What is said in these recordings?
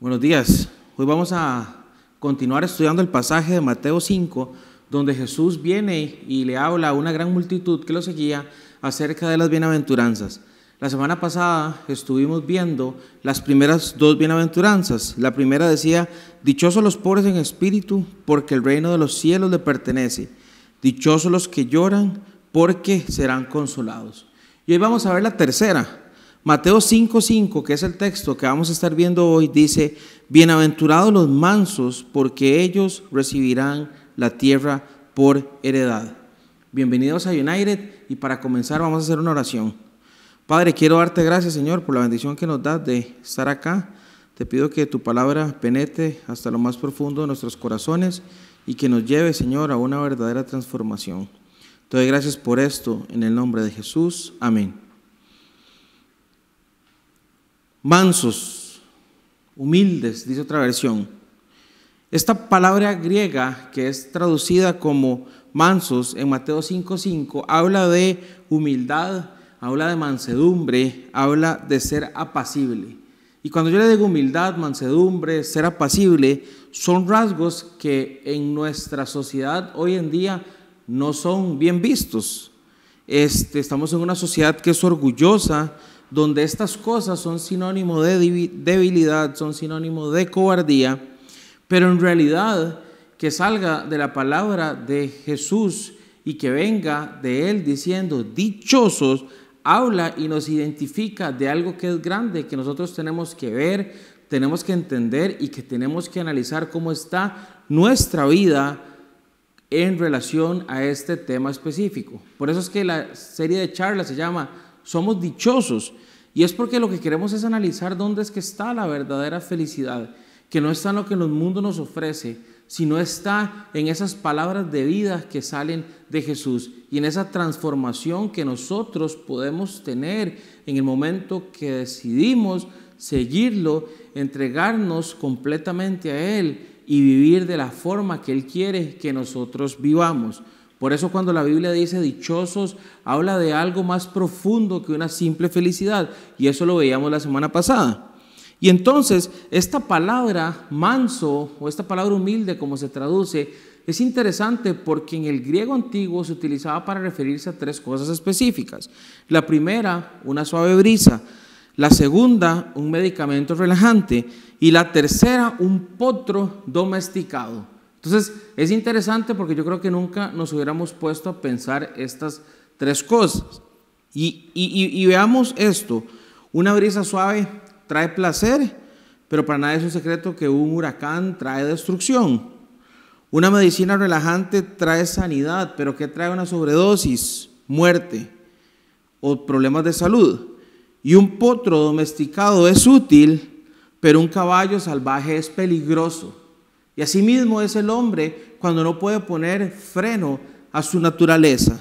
Buenos días. Hoy vamos a continuar estudiando el pasaje de Mateo 5, donde Jesús viene y le habla a una gran multitud que lo seguía acerca de las bienaventuranzas. La semana pasada estuvimos viendo las primeras dos bienaventuranzas. La primera decía, dichosos los pobres en espíritu, porque el reino de los cielos le pertenece. Dichosos los que lloran, porque serán consolados. Y hoy vamos a ver la tercera, Mateo 5:5, que es el texto que vamos a estar viendo hoy, dice, bienaventurados los mansos, porque ellos recibirán la tierra por heredad. Bienvenidos a United y para comenzar vamos a hacer una oración. Padre, quiero darte gracias, Señor, por la bendición que nos das de estar acá. Te pido que tu palabra penetre hasta lo más profundo de nuestros corazones y que nos lleve, Señor, a una verdadera transformación. Te doy gracias por esto en el nombre de Jesús. Amén mansos, humildes, dice otra versión. Esta palabra griega que es traducida como mansos en Mateo 5:5 habla de humildad, habla de mansedumbre, habla de ser apacible. Y cuando yo le digo humildad, mansedumbre, ser apacible, son rasgos que en nuestra sociedad hoy en día no son bien vistos. Este, estamos en una sociedad que es orgullosa, donde estas cosas son sinónimo de debilidad, son sinónimo de cobardía, pero en realidad que salga de la palabra de Jesús y que venga de Él diciendo, dichosos, habla y nos identifica de algo que es grande, que nosotros tenemos que ver, tenemos que entender y que tenemos que analizar cómo está nuestra vida en relación a este tema específico. Por eso es que la serie de charlas se llama somos dichosos. Y es porque lo que queremos es analizar dónde es que está la verdadera felicidad, que no está en lo que el mundo nos ofrece, sino está en esas palabras de vida que salen de Jesús y en esa transformación que nosotros podemos tener en el momento que decidimos seguirlo, entregarnos completamente a Él y vivir de la forma que Él quiere que nosotros vivamos. Por eso cuando la Biblia dice dichosos, habla de algo más profundo que una simple felicidad. Y eso lo veíamos la semana pasada. Y entonces, esta palabra manso o esta palabra humilde, como se traduce, es interesante porque en el griego antiguo se utilizaba para referirse a tres cosas específicas. La primera, una suave brisa. La segunda, un medicamento relajante. Y la tercera, un potro domesticado. Entonces, es interesante porque yo creo que nunca nos hubiéramos puesto a pensar estas tres cosas. Y, veamos esto. Una brisa suave trae placer, pero para nada es un secreto que un huracán trae destrucción. Una medicina relajante trae sanidad, pero ¿qué trae una sobredosis? Muerte o problemas de salud. Y un potro domesticado es útil, pero un caballo salvaje es peligroso. Y asimismo es el hombre cuando no puede poner freno a su naturaleza.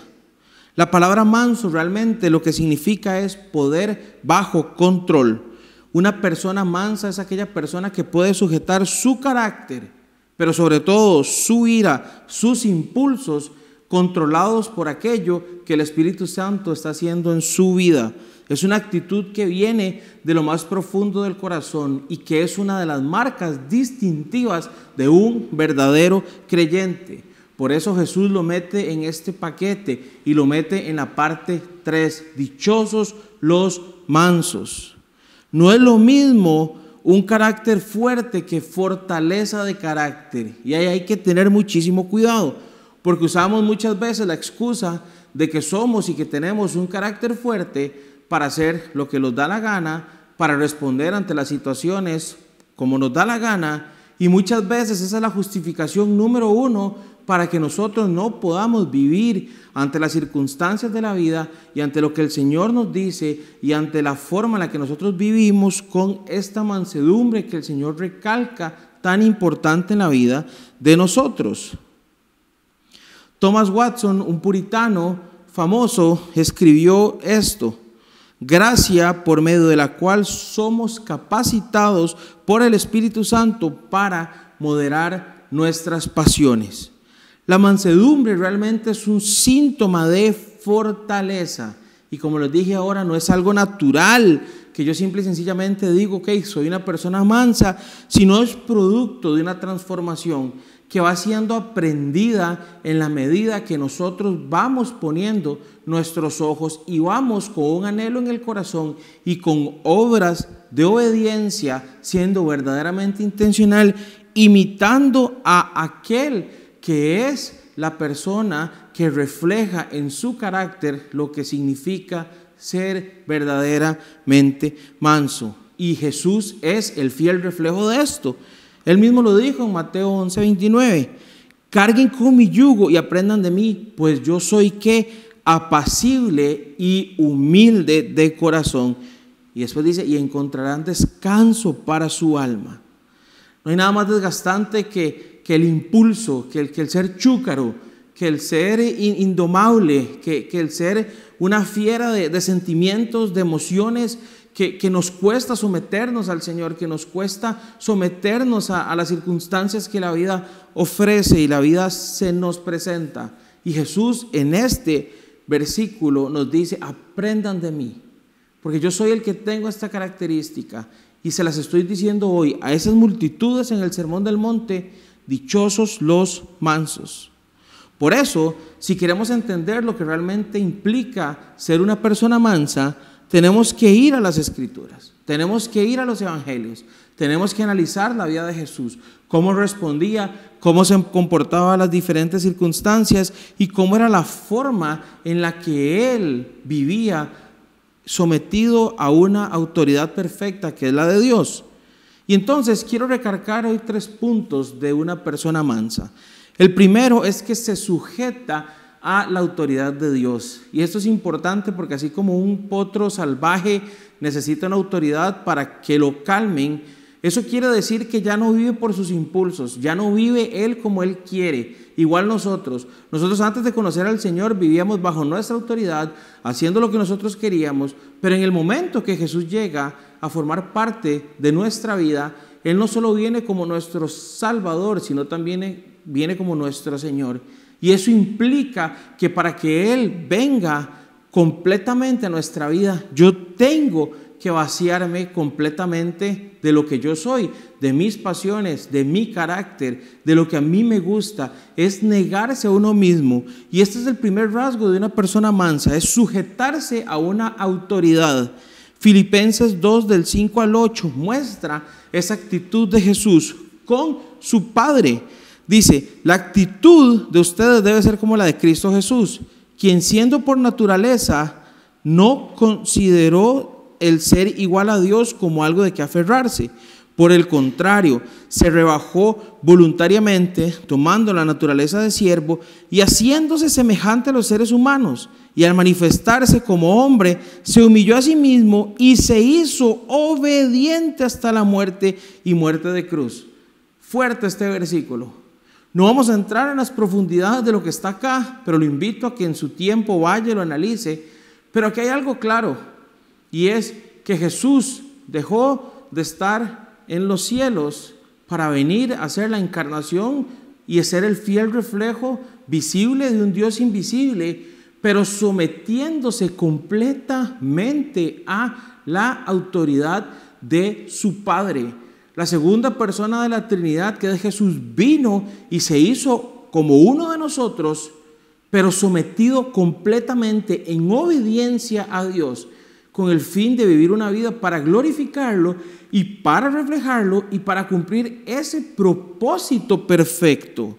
La palabra manso realmente lo que significa es poder bajo control. Una persona mansa es aquella persona que puede sujetar su carácter, pero sobre todo su ira, sus impulsos, controlados por aquello que el Espíritu Santo está haciendo en su vida. Es una actitud que viene de lo más profundo del corazón y que es una de las marcas distintivas de un verdadero creyente. Por eso Jesús lo mete en este paquete y lo mete en la parte 3. Dichosos los mansos. No es lo mismo un carácter fuerte que fortaleza de carácter. Y ahí hay que tener muchísimo cuidado, porque usamos muchas veces la excusa de que somos y que tenemos un carácter fuerte para hacer lo que nos da la gana, para responder ante las situaciones como nos da la gana. Y muchas veces esa es la justificación número uno para que nosotros no podamos vivir ante las circunstancias de la vida y ante lo que el Señor nos dice y ante la forma en la que nosotros vivimos con esta mansedumbre que el Señor recalca tan importante en la vida de nosotros. Thomas Watson, un puritano famoso, escribió esto gracia por medio de la cual somos capacitados por el Espíritu Santo para moderar nuestras pasiones. La mansedumbre realmente es un síntoma de fortaleza. Y como les dije ahora, no es algo natural que yo simple y sencillamente digo, ok, soy una persona mansa, sino es producto de una transformación que va siendo aprendida en la medida que nosotros vamos poniendo nuestros ojos y vamos con un anhelo en el corazón y con obras de obediencia, siendo verdaderamente intencional, imitando a aquel que es la persona que refleja en su carácter lo que significa ser verdaderamente manso. Y Jesús es el fiel reflejo de esto. Él mismo lo dijo en Mateo 11, 29. Carguen con mi yugo y aprendan de mí, pues yo soy que apacible y humilde de corazón. Y después dice, y encontrarán descanso para su alma. No hay nada más desgastante que, que el impulso, que el, que el ser chúcaro, que el ser indomable, que, que el ser una fiera de, sentimientos, de emociones, que, nos cuesta someternos al Señor, que nos cuesta someternos a, a las circunstancias que la vida ofrece y la vida se nos presenta. Y Jesús en este versículo nos dice, aprendan de mí, porque yo soy el que tengo esta característica y se las estoy diciendo hoy a esas multitudes en el Sermón del Monte, dichosos los mansos. Por eso, si queremos entender lo que realmente implica ser una persona mansa, tenemos que ir a las escrituras, tenemos que ir a los evangelios, tenemos que analizar la vida de Jesús, cómo respondía, cómo se comportaba en las diferentes circunstancias y cómo era la forma en la que él vivía sometido a una autoridad perfecta que es la de Dios. Y entonces quiero recargar hoy tres puntos de una persona mansa. El primero es que se sujeta a la autoridad de Dios. Y esto es importante porque así como un potro salvaje necesita una autoridad para que lo calmen, eso quiere decir que ya no vive por sus impulsos, ya no vive él como él quiere. Igual nosotros, nosotros antes de conocer al Señor vivíamos bajo nuestra autoridad, haciendo lo que nosotros queríamos, pero en el momento que Jesús llega a formar parte de nuestra vida, Él no solo viene como nuestro Salvador, sino también viene como nuestro Señor. Y eso implica que para que Él venga completamente a nuestra vida, yo tengo que vaciarme completamente de lo que yo soy, de mis pasiones, de mi carácter, de lo que a mí me gusta, es negarse a uno mismo. Y este es el primer rasgo de una persona mansa, es sujetarse a una autoridad. Filipenses 2 del 5 al 8 muestra esa actitud de Jesús con su Padre. Dice, la actitud de ustedes debe ser como la de Cristo Jesús, quien siendo por naturaleza no consideró el ser igual a Dios como algo de que aferrarse. Por el contrario, se rebajó voluntariamente, tomando la naturaleza de siervo y haciéndose semejante a los seres humanos. Y al manifestarse como hombre, se humilló a sí mismo y se hizo obediente hasta la muerte y muerte de cruz. Fuerte este versículo. No vamos a entrar en las profundidades de lo que está acá, pero lo invito a que en su tiempo vaya y lo analice. Pero aquí hay algo claro, y es que Jesús dejó de estar en los cielos para venir a ser la encarnación y ser el fiel reflejo visible de un Dios invisible, pero sometiéndose completamente a la autoridad de su Padre. La segunda persona de la Trinidad, que es Jesús, vino y se hizo como uno de nosotros, pero sometido completamente en obediencia a Dios, con el fin de vivir una vida para glorificarlo y para reflejarlo y para cumplir ese propósito perfecto.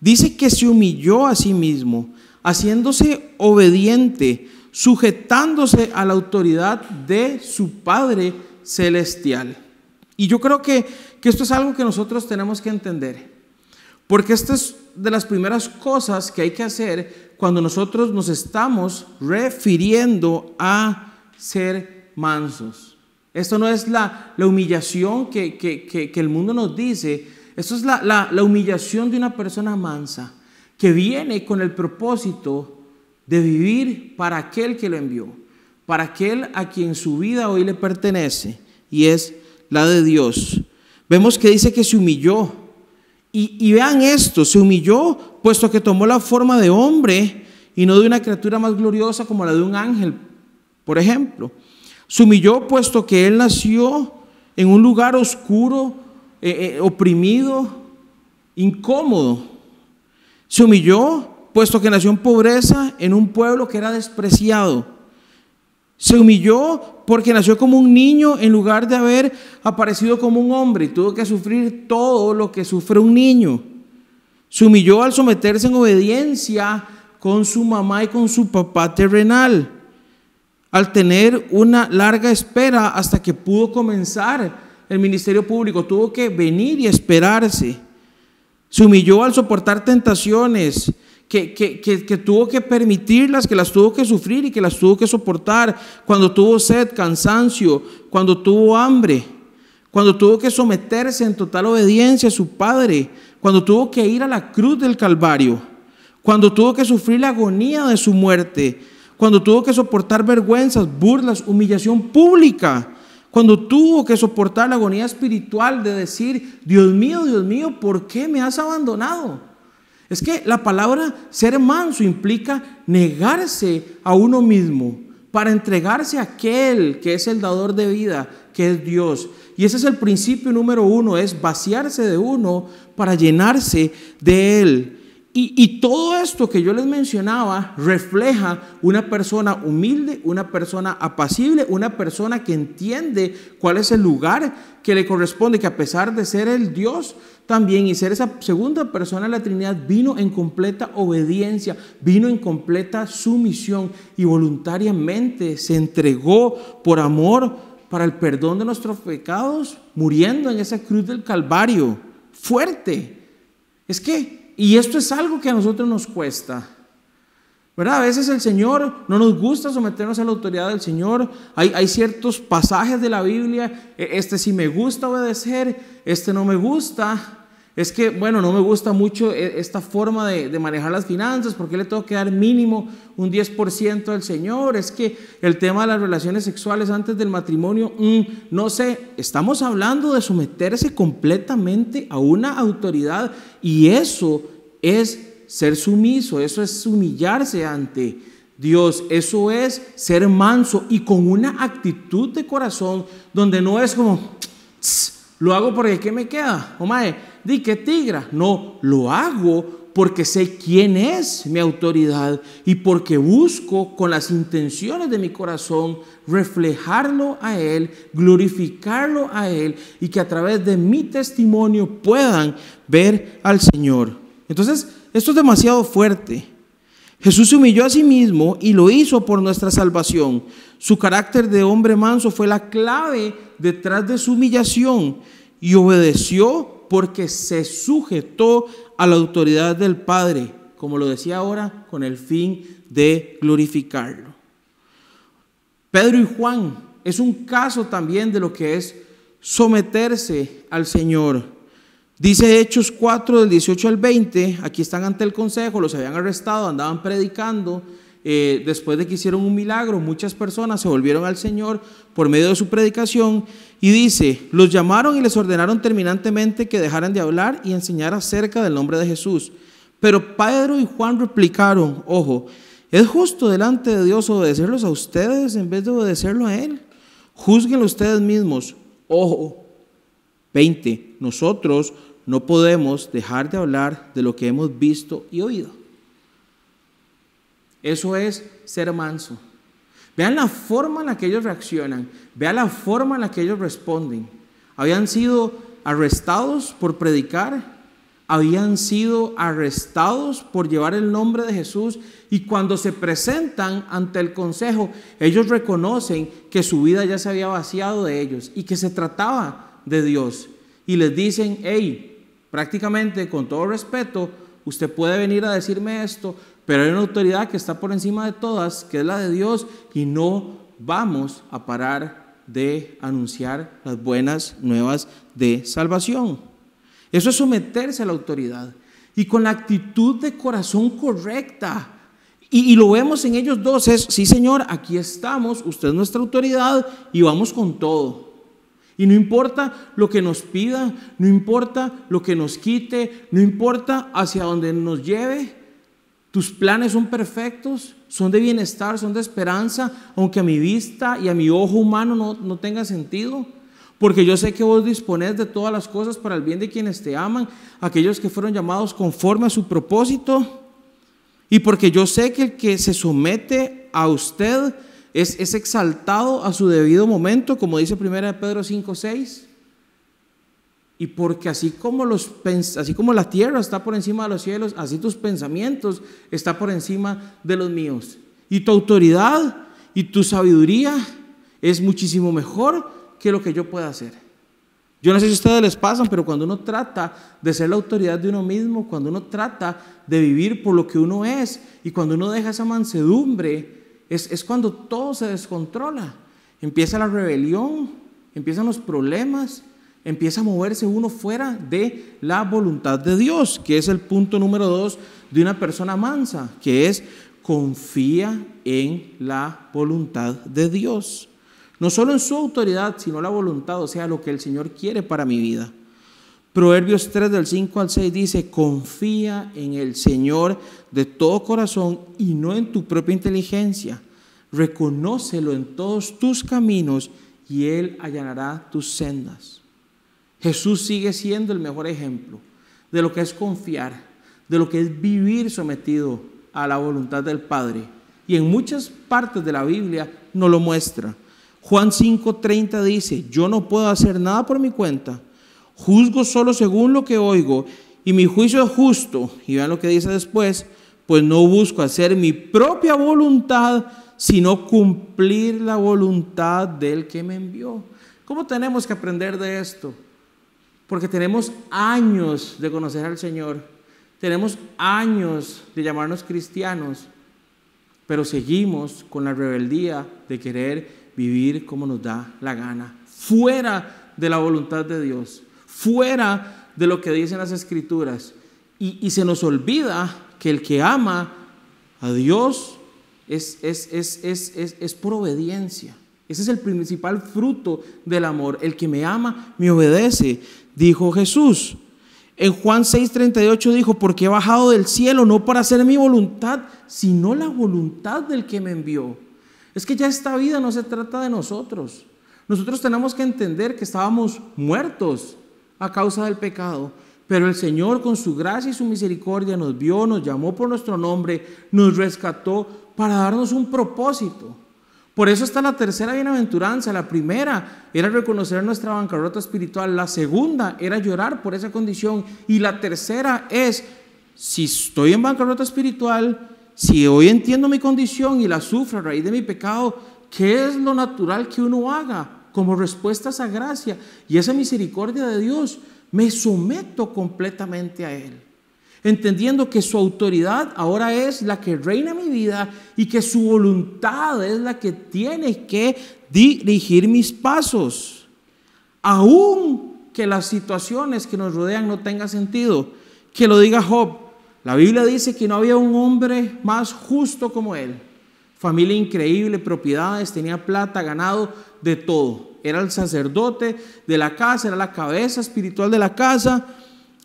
Dice que se humilló a sí mismo, haciéndose obediente, sujetándose a la autoridad de su Padre celestial. Y yo creo que, esto es algo que nosotros tenemos que entender. Porque esta es de las primeras cosas que hay que hacer cuando nosotros nos estamos refiriendo a ser mansos. Esto no es la, humillación que, el mundo nos dice, esto es la, la humillación de una persona mansa que viene con el propósito de vivir para aquel que lo envió, para aquel a quien su vida hoy le pertenece, y es la de Dios. Vemos que dice que se humilló. Y, vean esto, se humilló puesto que tomó la forma de hombre y no de una criatura más gloriosa como la de un ángel, por ejemplo. Se humilló puesto que él nació en un lugar oscuro, eh, eh, oprimido, incómodo. Se humilló puesto que nació en pobreza en un pueblo que era despreciado. Se humilló porque nació como un niño en lugar de haber aparecido como un hombre y tuvo que sufrir todo lo que sufre un niño. Se humilló al someterse en obediencia con su mamá y con su papá terrenal al tener una larga espera hasta que pudo comenzar el ministerio público, tuvo que venir y esperarse. Se humilló al soportar tentaciones, que, que, tuvo que permitirlas, que las tuvo que sufrir y que las tuvo que soportar, cuando tuvo sed, cansancio, cuando tuvo hambre, cuando tuvo que someterse en total obediencia a su Padre, cuando tuvo que ir a la cruz del Calvario, cuando tuvo que sufrir la agonía de su muerte, cuando tuvo que soportar vergüenzas, burlas, humillación pública, cuando tuvo que soportar la agonía espiritual de decir, Dios mío, Dios mío, ¿por qué me has abandonado? Es que la palabra ser manso implica negarse a uno mismo para entregarse a aquel que es el dador de vida, que es Dios. Y ese es el principio número uno, es vaciarse de uno para llenarse de Él. Y, todo esto que yo les mencionaba refleja una persona humilde, una persona apacible, una persona que entiende cuál es el lugar que le corresponde, que a pesar de ser el Dios también y ser esa segunda persona de la Trinidad, vino en completa obediencia, vino en completa sumisión y voluntariamente se entregó por amor para el perdón de nuestros pecados, muriendo en esa cruz del Calvario. Fuerte. Es que y esto es algo que a nosotros nos cuesta. ¿Verdad? A veces el Señor no nos gusta someternos a la autoridad del Señor. Hay, ciertos pasajes de la Biblia, e, este sí me gusta obedecer, este no me gusta es que, bueno, no me gusta mucho e, esta forma de, manejar las finanzas, porque le tengo que dar mínimo un 10% al Señor, es que el tema de las relaciones sexuales antes del matrimonio, mm, no sé, estamos hablando de someterse completamente a una autoridad y eso es ser sumiso, eso es humillarse ante Dios, eso es ser manso y con una actitud de corazón donde no es como, lo hago porque ¿qué me queda? O di que tigra. No, lo hago porque sé quién es mi autoridad y porque busco con las intenciones de mi corazón reflejarlo a Él, glorificarlo a Él y que a través de mi testimonio puedan ver al Señor. Entonces, esto es demasiado fuerte. Jesús se humilló a sí mismo y lo hizo por nuestra salvación. Su carácter de hombre manso fue la clave detrás de su humillación y obedeció porque se sujetó a la autoridad del Padre, como lo decía ahora, con el fin de glorificarlo. Pedro y Juan es un caso también de lo que es someterse al Señor. Dice Hechos 4 del 18 al 20, aquí están ante el consejo, los habían arrestado, andaban predicando, eh, después de que hicieron un milagro, muchas personas se volvieron al Señor por medio de su predicación y dice, los llamaron y les ordenaron terminantemente que dejaran de hablar y enseñar acerca del nombre de Jesús. Pero Pedro y Juan replicaron, ojo, ¿es justo delante de Dios obedecerlos a ustedes en vez de obedecerlo a Él? Juzguenlo ustedes mismos. Ojo, 20. Nosotros no podemos dejar de hablar de lo que hemos visto y oído. Eso es ser manso. Vean la forma en la que ellos reaccionan, vean la forma en la que ellos responden. Habían sido arrestados por predicar, habían sido arrestados por llevar el nombre de Jesús y cuando se presentan ante el consejo, ellos reconocen que su vida ya se había vaciado de ellos y que se trataba de Dios. Y les dicen, hey, prácticamente con todo respeto, usted puede venir a decirme esto, pero hay una autoridad que está por encima de todas, que es la de Dios, y no vamos a parar de anunciar las buenas nuevas de salvación. Eso es someterse a la autoridad y con la actitud de corazón correcta. Y, lo vemos en ellos dos, es, sí Señor, aquí estamos, usted es nuestra autoridad y vamos con todo. Y no importa lo que nos pida, no importa lo que nos quite, no importa hacia dónde nos lleve, Tus planes son perfectos, son de bienestar, son de esperanza, aunque a mi vista y a mi ojo humano no, no tenga sentido. Porque yo sé que vos disponés de todas las cosas para el bien de quienes te aman, aquellos que fueron llamados conforme a su propósito. Y porque yo sé que el que se somete a usted es, es exaltado a su debido momento, como dice 1 Pedro 5, 6. Y porque así como, los, así como la tierra está por encima de los cielos, así tus pensamientos están por encima de los míos. Y tu autoridad y tu sabiduría es muchísimo mejor que lo que yo pueda hacer. Yo no sé si a ustedes les pasan, pero cuando uno trata de ser la autoridad de uno mismo, cuando uno trata de vivir por lo que uno es y cuando uno deja esa mansedumbre, es, es cuando todo se descontrola. Empieza la rebelión, empiezan los problemas, empieza a moverse uno fuera de la voluntad de Dios, que es el punto número dos de una persona mansa, que es confía en la voluntad de Dios. No solo en su autoridad, sino la voluntad, o sea, lo que el Señor quiere para mi vida. Proverbios 3 del 5 al 6 dice, confía en el Señor de todo corazón y no en tu propia inteligencia. Reconócelo en todos tus caminos y Él allanará tus sendas. Jesús sigue siendo el mejor ejemplo de lo que es confiar, de lo que es vivir sometido a la voluntad del Padre. Y en muchas partes de la Biblia nos lo muestra. Juan 5:30 dice, yo no puedo hacer nada por mi cuenta, juzgo solo según lo que oigo y mi juicio es justo. Y vean lo que dice después, pues no busco hacer mi propia voluntad, sino cumplir la voluntad del que me envió. ¿Cómo tenemos que aprender de esto? Porque tenemos años de conocer al Señor, tenemos años de llamarnos cristianos, pero seguimos con la rebeldía de querer vivir como nos da la gana, fuera de la voluntad de Dios, fuera de lo que dicen las escrituras. Y, se nos olvida que el que ama a Dios es, es, es, es, por obediencia. Ese es el principal fruto del amor. El que me ama, me obedece, dijo Jesús. En Juan 6:38 dijo, porque he bajado del cielo no para hacer mi voluntad, sino la voluntad del que me envió. Es que ya esta vida no se trata de nosotros. Nosotros tenemos que entender que estábamos muertos a causa del pecado, pero el Señor con su gracia y su misericordia nos vio, nos llamó por nuestro nombre, nos rescató para darnos un propósito. Por eso está la tercera bienaventuranza. La primera era reconocer nuestra bancarrota espiritual. La segunda era llorar por esa condición. Y la tercera es, si estoy en bancarrota espiritual, si hoy entiendo mi condición y la sufro a raíz de mi pecado, ¿qué es lo natural que uno haga como respuesta a esa gracia y esa misericordia de Dios? Me someto completamente a Él, entendiendo que su autoridad ahora es la que reina mi vida y que su voluntad es la que tiene que dirigir mis pasos. Aún que las situaciones que nos rodean no tengan sentido, que lo diga Job, la Biblia dice que no había un hombre más justo como él. Familia increíble, propiedades, tenía plata, ganado, de todo. Era el sacerdote de la casa, era la cabeza espiritual de la casa,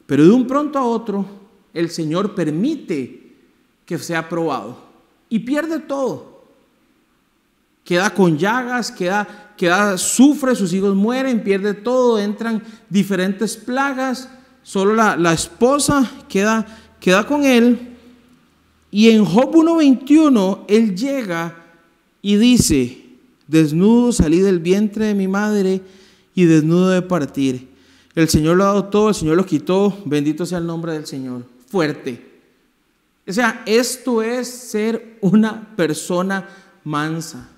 pero de un pronto a otro el Señor permite que sea probado y pierde todo. Queda con llagas, queda, queda, sufre, sus hijos mueren, pierde todo, entran diferentes plagas, solo la, la esposa queda queda con él y en Job 1.21 él llega y dice, desnudo salí del vientre de mi madre y desnudo de partir. El Señor lo ha dado todo, el Señor lo quitó, bendito sea el nombre del Señor. Fuerte. O sea, esto es ser una persona mansa.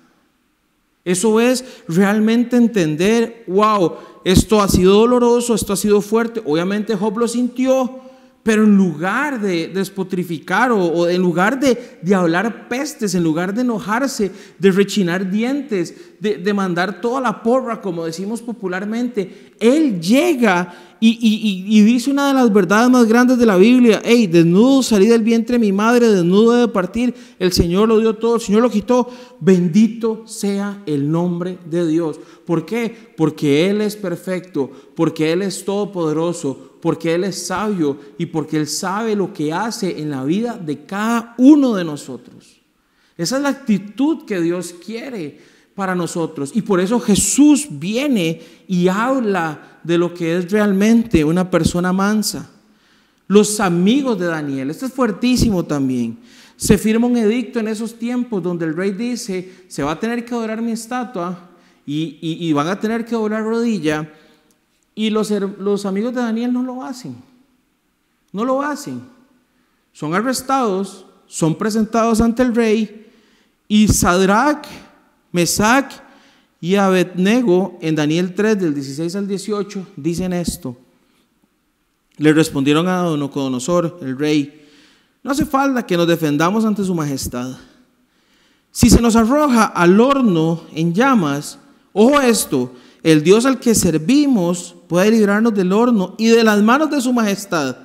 Eso es realmente entender, wow, esto ha sido doloroso, esto ha sido fuerte. Obviamente Job lo sintió, pero en lugar de despotrificar o, en lugar de, hablar pestes, en lugar de enojarse, de rechinar dientes, de, mandar toda la porra, como decimos popularmente, Él llega y, dice una de las verdades más grandes de la Biblia, hey, desnudo salí del vientre de mi madre, desnudo de partir, el Señor lo dio todo, el Señor lo quitó, bendito sea el nombre de Dios. ¿Por qué? Porque Él es perfecto, porque Él es todopoderoso, porque Él es sabio y porque Él sabe lo que hace en la vida de cada uno de nosotros. Esa es la actitud que Dios quiere para nosotros. Y por eso Jesús viene y habla de lo que es realmente una persona mansa. Los amigos de Daniel, esto es fuertísimo también. Se firma un edicto en esos tiempos donde el rey dice, se va a tener que adorar mi estatua y, van a tener que doblar rodilla. Y los, los amigos de Daniel no lo hacen. No lo hacen. Son arrestados, son presentados ante el rey y Sadrach, Mesach y Abednego en Daniel 3 del 16 al 18 dicen esto. Le respondieron a Donocodonosor, el rey, no hace falta que nos defendamos ante su majestad. Si se nos arroja al horno en llamas, ojo esto, el Dios al que servimos puede librarnos del horno y de las manos de su majestad.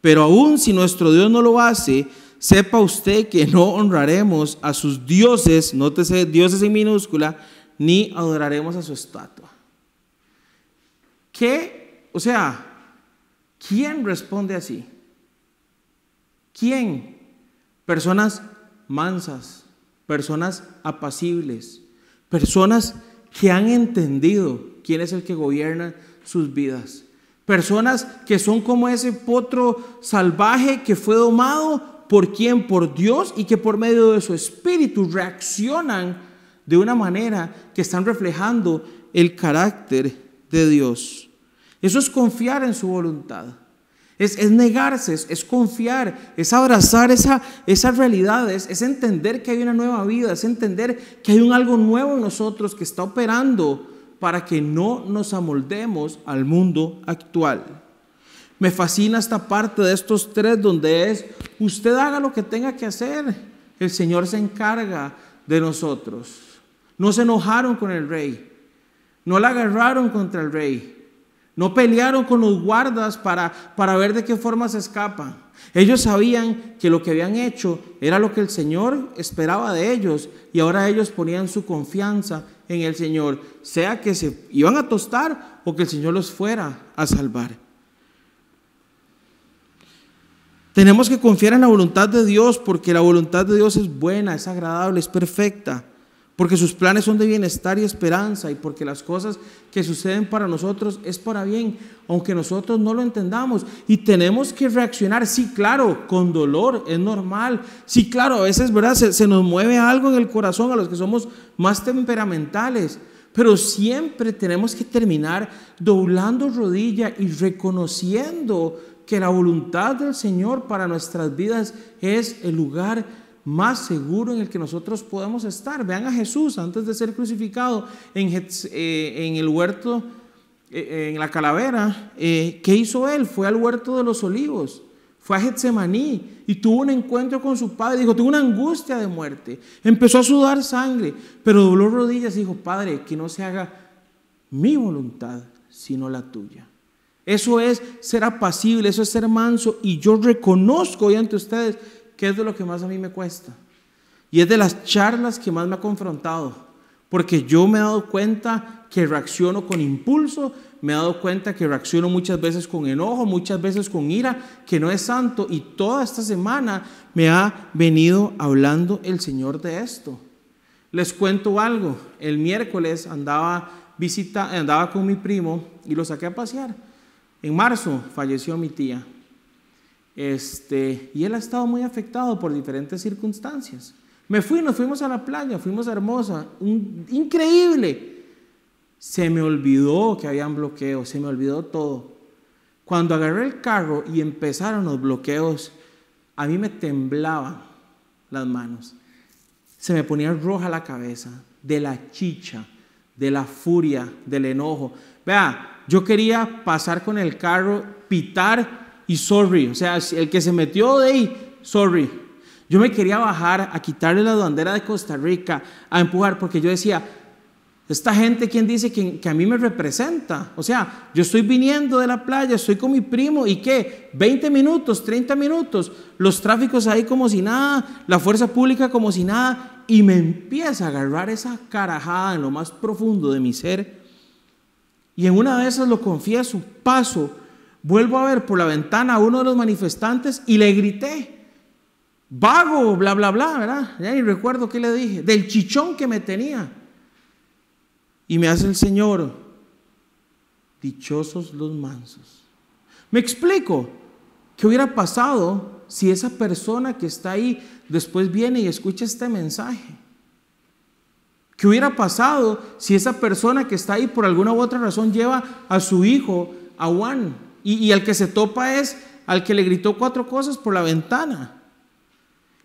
Pero aún si nuestro Dios no lo hace, sepa usted que no honraremos a sus dioses, nótese dioses en minúscula, ni adoraremos a su estatua. ¿Qué? O sea, ¿quién responde así? ¿Quién? Personas mansas, personas apacibles, personas que han entendido quién es el que gobierna sus vidas. Personas que son como ese potro salvaje que fue domado por quién, por Dios y que por medio de su espíritu reaccionan de una manera que están reflejando el carácter de Dios. Eso es confiar en su voluntad. Es, negarse, es, confiar, es abrazar esa, esas realidades, es entender que hay una nueva vida, es entender que hay un algo nuevo en nosotros que está operando para que no nos amoldemos al mundo actual. Me fascina esta parte de estos tres donde es, usted haga lo que tenga que hacer, el Señor se encarga de nosotros. No se enojaron con el rey, no la agarraron contra el rey, no pelearon con los guardas para, para ver de qué forma se escapan. Ellos sabían que lo que habían hecho era lo que el Señor esperaba de ellos y ahora ellos ponían su confianza en el Señor, sea que se iban a tostar o que el Señor los fuera a salvar. Tenemos que confiar en la voluntad de Dios porque la voluntad de Dios es buena, es agradable, es perfecta porque sus planes son de bienestar y esperanza y porque las cosas que suceden para nosotros es para bien, aunque nosotros no lo entendamos. Y tenemos que reaccionar, sí, claro, con dolor, es normal. Sí, claro, a veces, ¿verdad? Se, se nos mueve algo en el corazón a los que somos más temperamentales. Pero siempre tenemos que terminar doblando rodilla y reconociendo que la voluntad del Señor para nuestras vidas es el lugar más seguro en el que nosotros podemos estar. Vean a Jesús antes de ser crucificado en, eh, el huerto, eh, en la calavera. Eh, ¿Qué hizo él? Fue al huerto de los olivos. Fue a Getsemaní y tuvo un encuentro con su padre. Dijo, tengo una angustia de muerte. Empezó a sudar sangre, pero dobló rodillas y dijo, Padre, que no se haga mi voluntad, sino la tuya. Eso es ser apacible, eso es ser manso. Y yo reconozco hoy ante ustedes ¿qué es de lo que más a mí me cuesta? Y es de las charlas que más me ha confrontado, porque yo me he dado cuenta que reacciono con impulso, me he dado cuenta que reacciono muchas veces con enojo, muchas veces con ira, que no es santo, y toda esta semana me ha venido hablando el Señor de esto. Les cuento algo, el miércoles andaba, visita, andaba con mi primo y lo saqué a pasear. En marzo falleció mi tía. Este, y él ha estado muy afectado por diferentes circunstancias. Me fui, nos fuimos a la playa, fuimos a Hermosa, increíble. Se me olvidó que habían bloqueos, se me olvidó todo. Cuando agarré el carro y empezaron los bloqueos, a mí me temblaban las manos. Se me ponía roja la cabeza de la chicha, de la furia, del enojo. Vea, yo quería pasar con el carro, pitar y sorry. O sea, el que se metió de ahí, sorry. Yo me quería bajar a quitarle la bandera de Costa Rica, a empujar, porque yo decía, esta gente, ¿quién dice que, que, a mí me representa? O sea, yo estoy viniendo de la playa, estoy con mi primo y qué, 20 minutos, 30 minutos, los tráficos ahí como si nada, la fuerza pública como si nada, y me empieza a agarrar esa carajada en lo más profundo de mi ser. Y en una de esas lo confieso, paso vuelvo a ver por la ventana a uno de los manifestantes y le grité, vago, bla, bla, bla, ¿verdad? Ya ni recuerdo qué le dije, del chichón que me tenía. Y me hace el Señor, dichosos los mansos. Me explico, ¿qué hubiera pasado si esa persona que está ahí después viene y escucha este mensaje? ¿Qué hubiera pasado si esa persona que está ahí por alguna u otra razón lleva a su hijo a Juan y, y al que se topa es al que le gritó cuatro cosas por la ventana?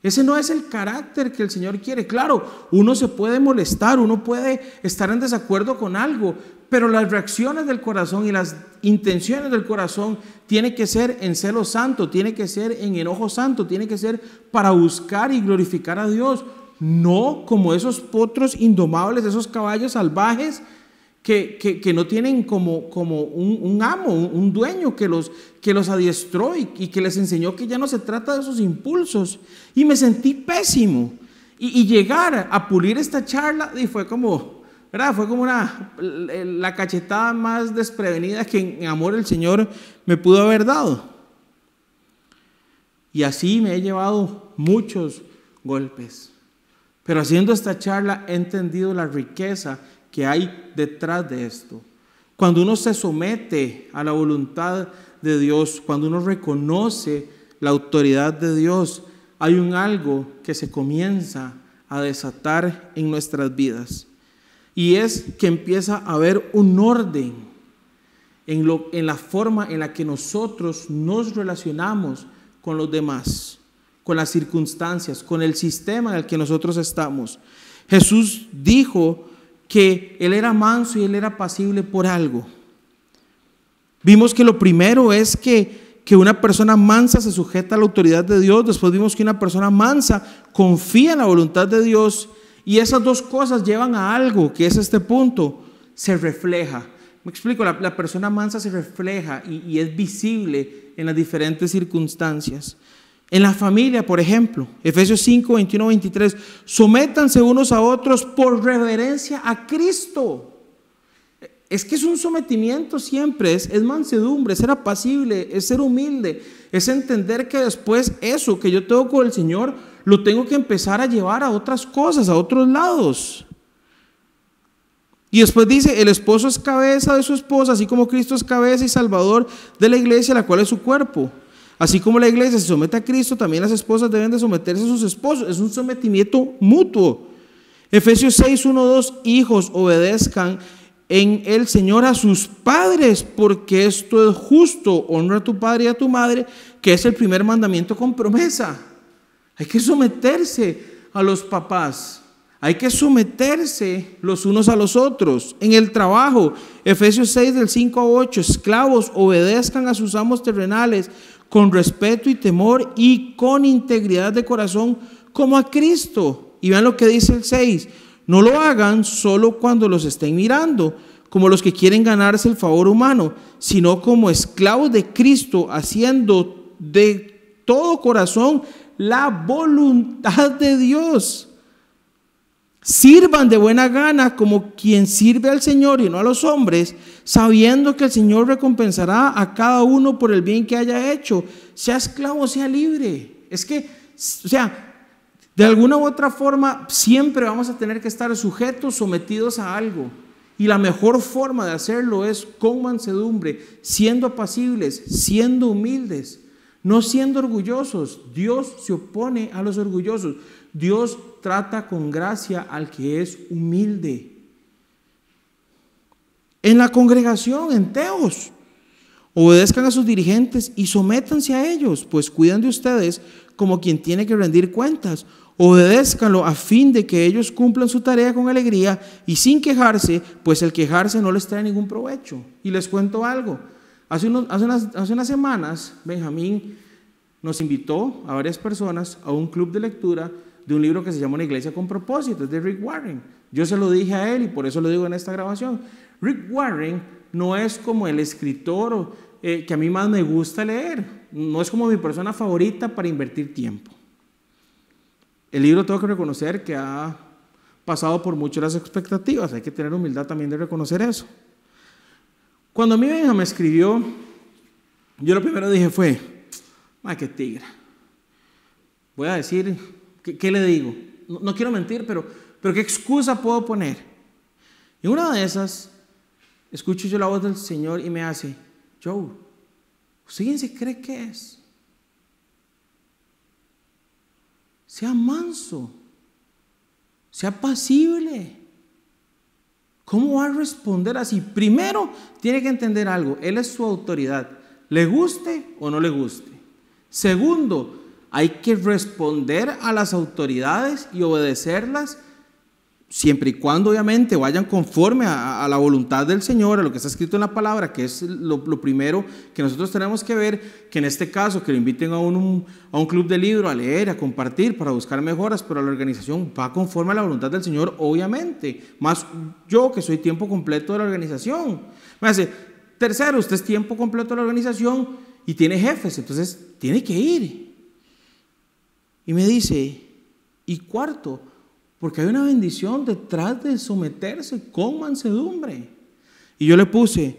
Ese no es el carácter que el Señor quiere. Claro, uno se puede molestar, uno puede estar en desacuerdo con algo, pero las reacciones del corazón y las intenciones del corazón tienen que ser en celo santo, tiene que ser en enojo santo, tiene que ser para buscar y glorificar a Dios, no como esos potros indomables, esos caballos salvajes que, no tienen como, un, amo, un, dueño que los, adiestró y, que les enseñó que ya no se trata de esos impulsos. Y me sentí pésimo. Y, llegar a pulir esta charla y fue como. Fue como la cachetada más desprevenida que en amor el Señor me pudo haber dado. Y así me he llevado muchos golpes. Pero haciendo esta charla he entendido la riqueza que hay detrás de esto. Cuando uno se somete a la voluntad de Dios, cuando uno reconoce la autoridad de Dios, hay un algo que se comienza a desatar en nuestras vidas. Y es que empieza a haber un orden en, lo, en la forma en la que nosotros nos relacionamos con los demás, con las circunstancias, con el sistema en el que nosotros estamos. Jesús dijo que él era manso y él era pasible por algo. Vimos que lo primero es que, que una persona mansa se sujeta a la autoridad de Dios. Después vimos que una persona mansa confía en la voluntad de Dios. Y esas dos cosas llevan a algo, que es este punto, se refleja. Me explico, la, persona mansa se refleja y, y es visible en las diferentes circunstancias. En la familia, por ejemplo, Efesios 5, 21, 23, sométanse unos a otros por reverencia a Cristo. Es que es un sometimiento siempre, es, es, mansedumbre, es ser apacible, es ser humilde, es entender que después eso que yo tengo con el Señor lo tengo que empezar a llevar a otras cosas, a otros lados. Y después dice, el esposo es cabeza de su esposa, así como Cristo es cabeza y salvador de la iglesia, la cual es su cuerpo. Así como la iglesia se somete a Cristo, también las esposas deben de someterse a sus esposos. Es un sometimiento mutuo. Efesios 6, 1, 2, hijos, obedezcan en el Señor a sus padres, porque esto es justo. Honra a tu padre y a tu madre, que es el primer mandamiento con promesa. Hay que someterse a los papás. Hay que someterse los unos a los otros. En el trabajo, Efesios 6 del 5 a 8, esclavos obedezcan a sus amos terrenales con respeto y temor y con integridad de corazón como a Cristo. Y vean lo que dice el 6, no lo hagan solo cuando los estén mirando, como los que quieren ganarse el favor humano, sino como esclavos de Cristo, haciendo de todo corazón la voluntad de Dios. Sirvan de buena gana como quien sirve al Señor y no a los hombres, sabiendo que el Señor recompensará a cada uno por el bien que haya hecho, sea esclavo, sea libre. Es que, o sea, de alguna u otra forma siempre vamos a tener que estar sujetos, sometidos a algo. Y la mejor forma de hacerlo es con mansedumbre, siendo apacibles, siendo humildes, no siendo orgullosos. Dios se opone a los orgullosos. Dios trata con gracia al que es humilde. En la congregación, en Teos, obedezcan a sus dirigentes y sométanse a ellos, pues cuidan de ustedes como quien tiene que rendir cuentas. Obedézcanlo a fin de que ellos cumplan su tarea con alegría y sin quejarse, pues el quejarse no les trae ningún provecho. Y les cuento algo. Hace, unas semanas, Benjamín nos invitó a varias personas a un club de lectura de un libro que se llama Una iglesia con propósito, es de Rick Warren. Yo se lo dije a él y por eso lo digo en esta grabación. Rick Warren no es como el escritor eh, que a mí más me gusta leer, no es como mi persona favorita para invertir tiempo. El libro tengo que reconocer que ha pasado por muchas las expectativas, hay que tener humildad también de reconocer eso. Cuando a mí me escribió yo lo primero dije fue, ay, qué tigre. Voy a decir, ¿qué, le digo? No, quiero mentir, pero, pero ¿qué excusa puedo poner? Y una de esas, escucho yo la voz del Señor y me hace, Joe, ¿usted se cree que es? Sea manso, sea pasible. ¿Cómo va a responder así? Primero, tiene que entender algo. Él es su autoridad, le guste o no le guste. Segundo, hay que responder a las autoridades y obedecerlas siempre y cuando obviamente vayan conforme a, la voluntad del Señor, a lo que está escrito en la palabra, que es lo, primero que nosotros tenemos que ver, que en este caso, que lo inviten a un, a un club de libro, a leer, a compartir, para buscar mejoras, pero la organización va conforme a la voluntad del Señor, obviamente, más yo que soy tiempo completo de la organización. Me hace, tercero, usted es tiempo completo de la organización y tiene jefes, entonces tiene que ir. Y me dice, y cuarto, porque hay una bendición detrás de someterse con mansedumbre. Y yo le puse,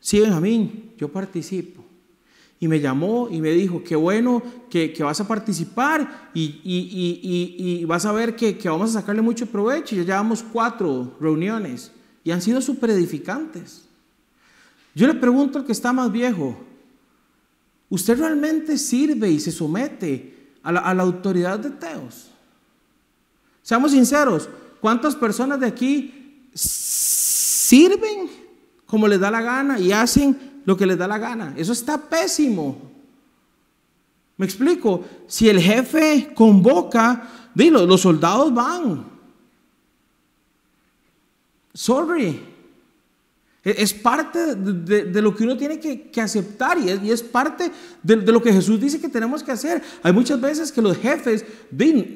sí, Benjamín, yo participo. Y me llamó y me dijo, qué bueno que, vas a participar y, vas a ver que, vamos a sacarle mucho provecho. Ya llevamos cuatro reuniones y han sido súper edificantes. Yo le pregunto al que está más viejo, ¿usted realmente sirve y se somete a la, autoridad de Teos? Seamos sinceros, ¿cuántas personas de aquí sirven como les da la gana y hacen lo que les da la gana? Eso está pésimo. Me explico, si el jefe convoca, dilo, los soldados van. Sorry. E-, es parte de, lo que uno tiene que, aceptar y es, parte de, lo que Jesús dice que tenemos que hacer. Hay muchas veces que los jefes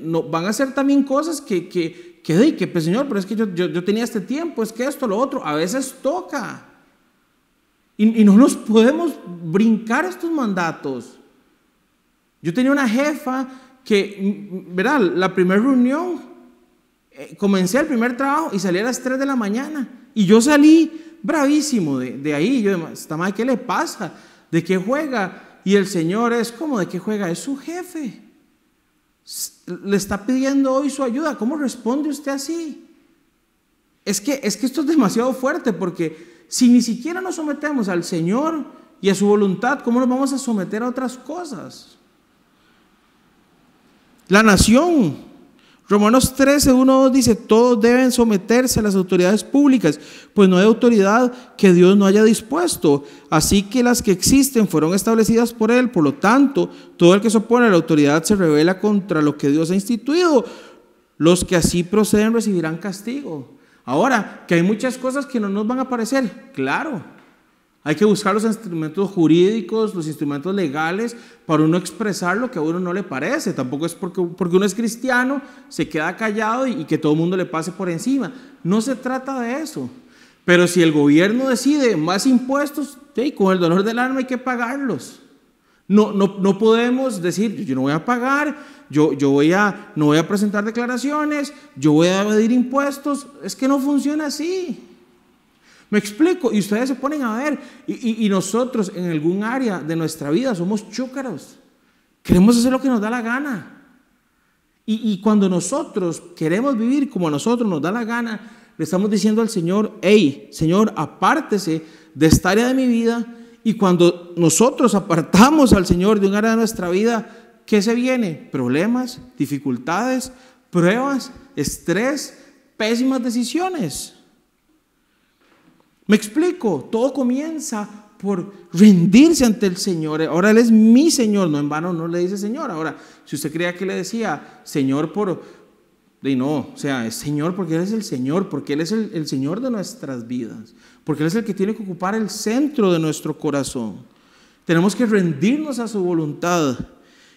no, van a hacer también cosas que, que, que, que pues, Señor, pero es que yo, yo, tenía este tiempo, es que esto, lo otro, a veces toca. Y, no nos podemos brincar estos mandatos. Yo tenía una jefa que, verá, la primera reunión, eh, comencé el primer trabajo y salí a las 3 de la mañana. Y yo salí bravísimo de, ahí. Yo, esta madre, ¿qué le pasa? ¿De qué juega? Y el Señor es como, ¿de qué juega? Es su jefe. Le está pidiendo hoy su ayuda. ¿Cómo responde usted así? Es que, es que esto es demasiado fuerte porque si ni siquiera nos sometemos al Señor y a su voluntad, ¿cómo nos vamos a someter a otras cosas? La nación Romanos 13, 1 dice, todos deben someterse a las autoridades públicas, pues no hay autoridad que Dios no haya dispuesto. Así que las que existen fueron establecidas por Él. Por lo tanto, todo el que se opone a la autoridad se revela contra lo que Dios ha instituido. Los que así proceden recibirán castigo. Ahora, que hay muchas cosas que no nos van a parecer, claro. Hay que buscar los instrumentos jurídicos, los instrumentos legales para uno expresar lo que a uno no le parece. Tampoco es porque, porque uno es cristiano, se queda callado y, que todo el mundo le pase por encima. No se trata de eso. Pero si el gobierno decide más impuestos, con el dolor del alma hay que pagarlos. No, no, no podemos decir, yo no voy a pagar, yo, yo voy a, no voy a presentar declaraciones, yo voy a pedir impuestos. Es que no funciona así. Me explico, y ustedes se ponen a ver, y, nosotros en algún área de nuestra vida somos chúcaros. Queremos hacer lo que nos da la gana. Y, y, cuando nosotros queremos vivir como a nosotros nos da la gana, le estamos diciendo al Señor, hey, Señor, apártese de esta área de mi vida. Y cuando nosotros apartamos al Señor de un área de nuestra vida, ¿qué se viene? Problemas, dificultades, pruebas, estrés, pésimas decisiones. Me explico, todo comienza por rendirse ante el Señor. Ahora Él es mi Señor, no en vano no le dice Señor. Ahora, si usted creía que le decía Señor por... Y no, o sea, es Señor porque Él es el Señor, porque Él es el, Señor de nuestras vidas, porque Él es el que tiene que ocupar el centro de nuestro corazón. Tenemos que rendirnos a su voluntad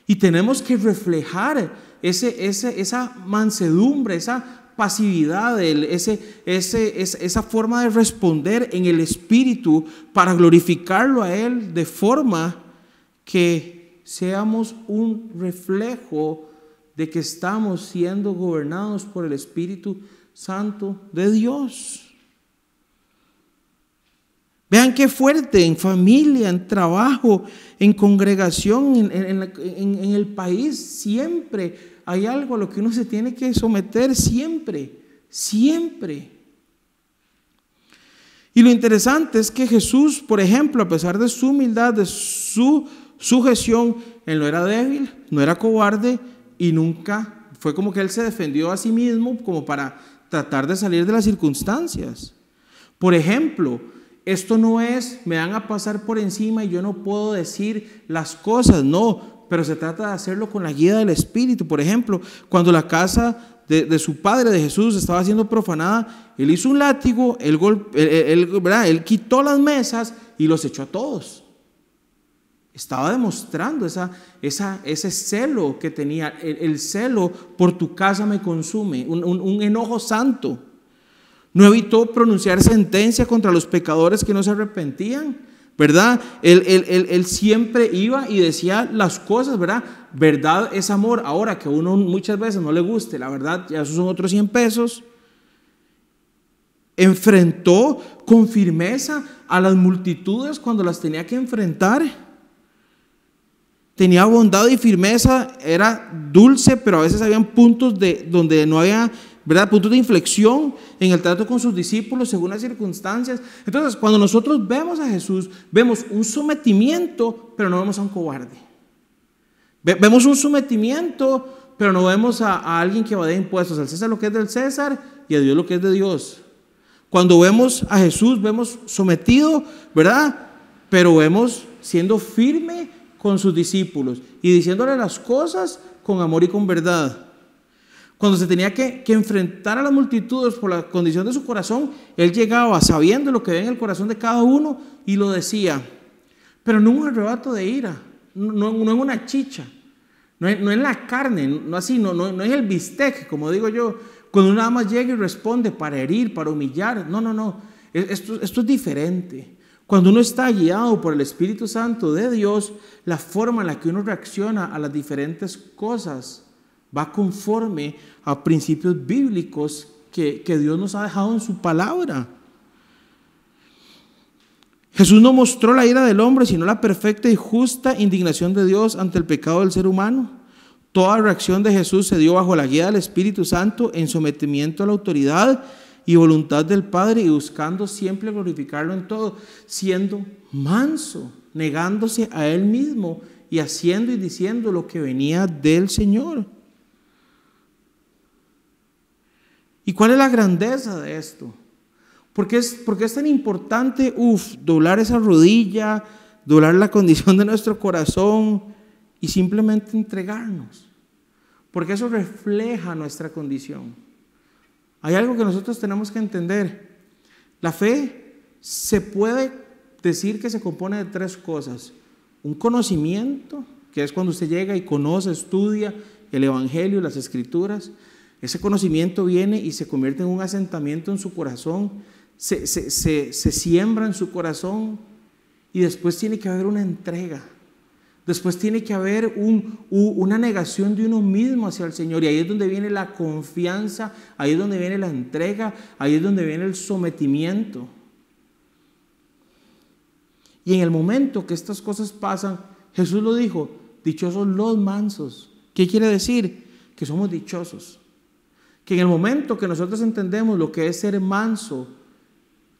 y tenemos que reflejar ese, esa mansedumbre, esa pasividad, ese, ese, esa forma de responder en el Espíritu para glorificarlo a Él de forma que seamos un reflejo de que estamos siendo gobernados por el Espíritu Santo de Dios. Vean qué fuerte en familia, en trabajo, en congregación, en, el país, siempre hay algo a lo que uno se tiene que someter, siempre, siempre. Y lo interesante es que Jesús, por ejemplo, a pesar de su humildad, de su sujeción, él no era débil, no era cobarde y nunca fue como que él se defendió a sí mismo como para tratar de salir de las circunstancias. Por ejemplo, esto no es, me van a pasar por encima y yo no puedo decir las cosas, no, pero se trata de hacerlo con la guía del Espíritu. Por ejemplo, cuando la casa de, su padre, de Jesús, estaba siendo profanada, él hizo un látigo, él, él, quitó las mesas y los echó a todos. Estaba demostrando esa, esa, ese celo que tenía, el, celo por tu casa me consume, un enojo santo. No evitó pronunciar sentencia contra los pecadores que no se arrepentían, ¿verdad? Él, siempre iba y decía las cosas, ¿verdad? Verdad es amor. Ahora que a uno muchas veces no le guste, la verdad, ya esos son otros 100 pesos. Enfrentó con firmeza a las multitudes cuando las tenía que enfrentar. Tenía bondad y firmeza, era dulce, pero a veces habían puntos de, donde no había ¿verdad? Puntos de inflexión en el trato con sus discípulos según las circunstancias. Entonces, cuando nosotros vemos a Jesús, vemos un sometimiento, pero no vemos a un cobarde. Vemos un sometimiento, pero no vemos a, alguien que va impuestos. Al César lo que es del César y a Dios lo que es de Dios. Cuando vemos a Jesús, vemos sometido, ¿verdad? Pero vemos siendo firme con sus discípulos y diciéndole las cosas con amor y con verdad. Cuando se tenía que, enfrentar a las multitudes por la condición de su corazón, él llegaba sabiendo lo que ve en el corazón de cada uno y lo decía, pero no un arrebato de ira, no, en una chicha, no, en la carne, no así, no, no, es el bistec, como digo yo, cuando uno nada más llega y responde para herir, para humillar, no, no, no, esto, esto es diferente. Cuando uno está guiado por el Espíritu Santo de Dios, la forma en la que uno reacciona a las diferentes cosas va conforme a principios bíblicos que, Dios nos ha dejado en su palabra. Jesús no mostró la ira del hombre, sino la perfecta y justa indignación de Dios ante el pecado del ser humano. Toda reacción de Jesús se dio bajo la guía del Espíritu Santo en sometimiento a la autoridad y voluntad del Padre y buscando siempre glorificarlo en todo, siendo manso, negándose a él mismo y haciendo y diciendo lo que venía del Señor. ¿Y cuál es la grandeza de esto? ¿Por qué es, porque es tan importante, uf, doblar esa rodilla, doblar la condición de nuestro corazón y simplemente entregarnos? Porque eso refleja nuestra condición. Hay algo que nosotros tenemos que entender. La fe se puede decir que se compone de tres cosas. Un conocimiento, que es cuando usted llega y conoce, estudia el Evangelio, las Escrituras. Ese conocimiento viene y se convierte en un asentamiento en su corazón, se, siembra en su corazón y después tiene que haber una entrega. Después tiene que haber una negación de uno mismo hacia el Señor. Y ahí es donde viene la confianza, ahí es donde viene la entrega, ahí es donde viene el sometimiento. Y en el momento que estas cosas pasan, Jesús lo dijo, dichosos los mansos. ¿Qué quiere decir? Que somos dichosos. Que en el momento que nosotros entendemos lo que es ser manso,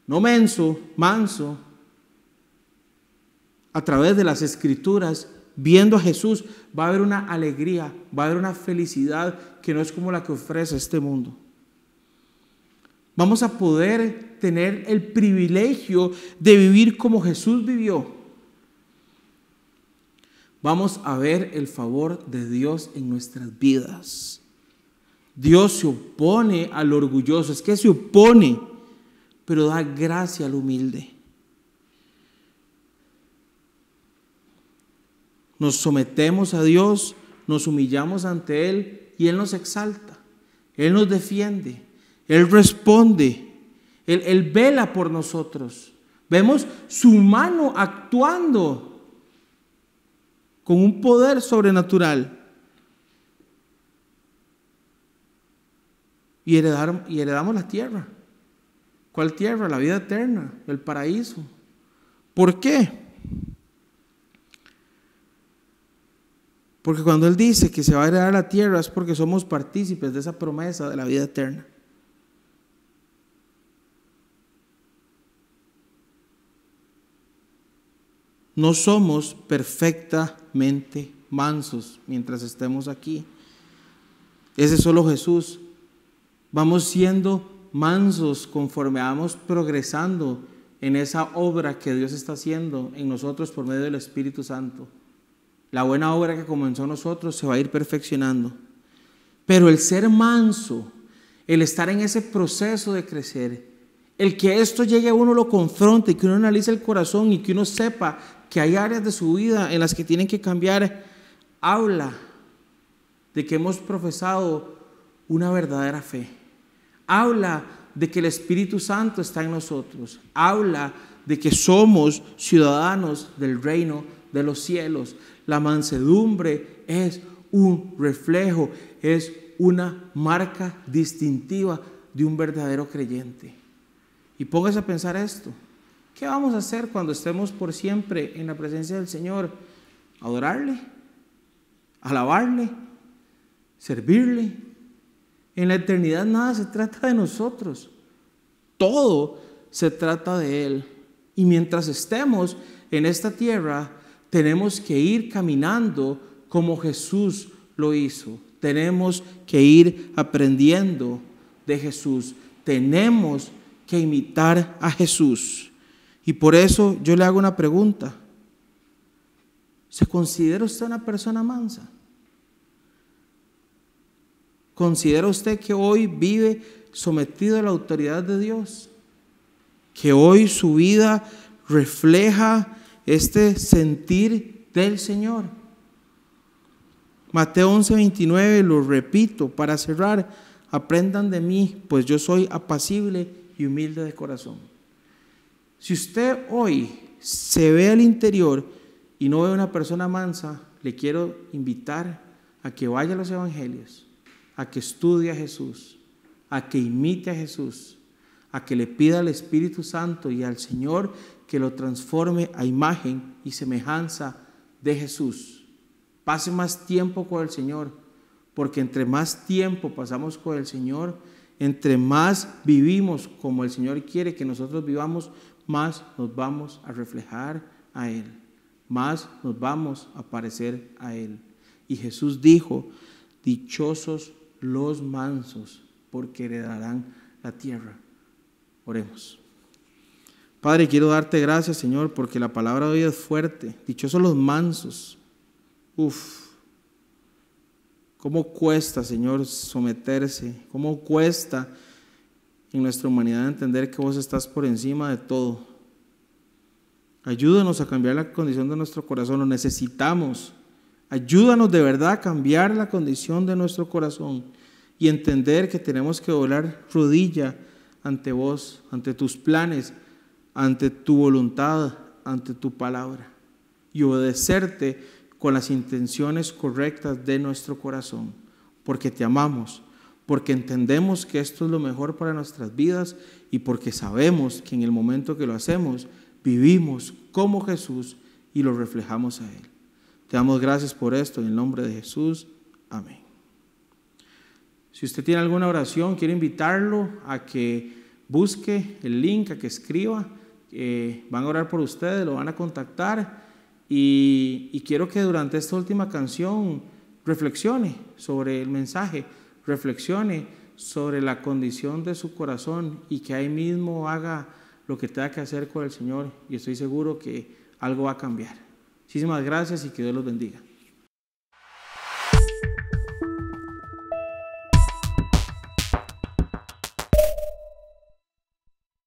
no menso, manso, a través de las escrituras, viendo a Jesús, va a haber una alegría, va a haber una felicidad que no es como la que ofrece este mundo. Vamos a poder tener el privilegio de vivir como Jesús vivió. Vamos a ver el favor de Dios en nuestras vidas. Dios se opone al orgulloso, es que se opone, pero da gracia al humilde. Nos sometemos a Dios, nos humillamos ante Él y Él nos exalta, Él nos defiende, Él responde, Él, Él vela por nosotros. Vemos su mano actuando con un poder sobrenatural. Y, y heredamos la tierra. ¿Cuál tierra? La vida eterna, el paraíso. ¿Por qué? Porque cuando Él dice que se va a heredar la tierra es porque somos partícipes de esa promesa de la vida eterna. No somos perfectamente mansos mientras estemos aquí. Ese es solo Jesús. Vamos siendo mansos conforme vamos progresando en esa obra que Dios está haciendo en nosotros por medio del Espíritu Santo. La buena obra que comenzó en nosotros se va a ir perfeccionando. Pero el ser manso, el estar en ese proceso de crecer, el que esto llegue a uno lo confronte, que uno analice el corazón y que uno sepa que hay áreas de su vida en las que tienen que cambiar, habla de que hemos profesado una verdadera fe. Habla de que el Espíritu Santo está en nosotros. Habla de que somos ciudadanos del reino de los cielos. La mansedumbre es un reflejo, es una marca distintiva de un verdadero creyente. Y póngase a pensar esto. ¿Qué vamos a hacer cuando estemos por siempre en la presencia del Señor? Adorarle, alabarle, servirle. En la eternidad nada se trata de nosotros. Todo se trata de Él. Y mientras estemos en esta tierra, tenemos que ir caminando como Jesús lo hizo. Tenemos que ir aprendiendo de Jesús. Tenemos que imitar a Jesús. Y por eso yo le hago una pregunta. ¿Se considera usted una persona mansa? ¿Considera usted que hoy vive sometido a la autoridad de Dios? ¿Que hoy su vida refleja este sentir del Señor. Mateo 11, 29, lo repito para cerrar, aprendan de mí, pues yo soy apacible y humilde de corazón. Si usted hoy se ve al interior y no ve una persona mansa, le quiero invitar a que vaya a los evangelios, a que estudie a Jesús, a que imite a Jesús, a que le pida al Espíritu Santo y al Señor que lo transforme a imagen y semejanza de Jesús. Pase más tiempo con el Señor, porque entre más tiempo pasamos con el Señor, entre más vivimos como el Señor quiere que nosotros vivamos, más nos vamos a reflejar a Él, más nos vamos a parecer a Él. Y Jesús dijo, dichosos los mansos, porque heredarán la tierra. Oremos. Padre, quiero darte gracias, Señor, porque la palabra de hoy es fuerte. Dichosos los mansos. Uf. ¿Cómo cuesta, Señor, someterse? ¿Cómo cuesta en nuestra humanidad entender que vos estás por encima de todo? Ayúdanos a cambiar la condición de nuestro corazón. Lo necesitamos. Ayúdanos de verdad a cambiar la condición de nuestro corazón y entender que tenemos que doblar rodilla ante vos, ante tus planes ante tu voluntad, ante tu palabra y obedecerte con las intenciones correctas de nuestro corazón, porque te amamos, porque entendemos que esto es lo mejor para nuestras vidas y porque sabemos que en el momento que lo hacemos, vivimos como Jesús y lo reflejamos a Él. Te damos gracias por esto en el nombre de Jesús. Amén. Si usted tiene alguna oración, quiero invitarlo a que busque el link, a que escriba eh, van a orar por ustedes, lo van a contactar y, quiero que durante esta última canción reflexione sobre el mensaje, reflexione sobre la condición de su corazón y que ahí mismo haga lo que tenga que hacer con el Señor y estoy seguro que algo va a cambiar. Muchísimas gracias y que Dios los bendiga.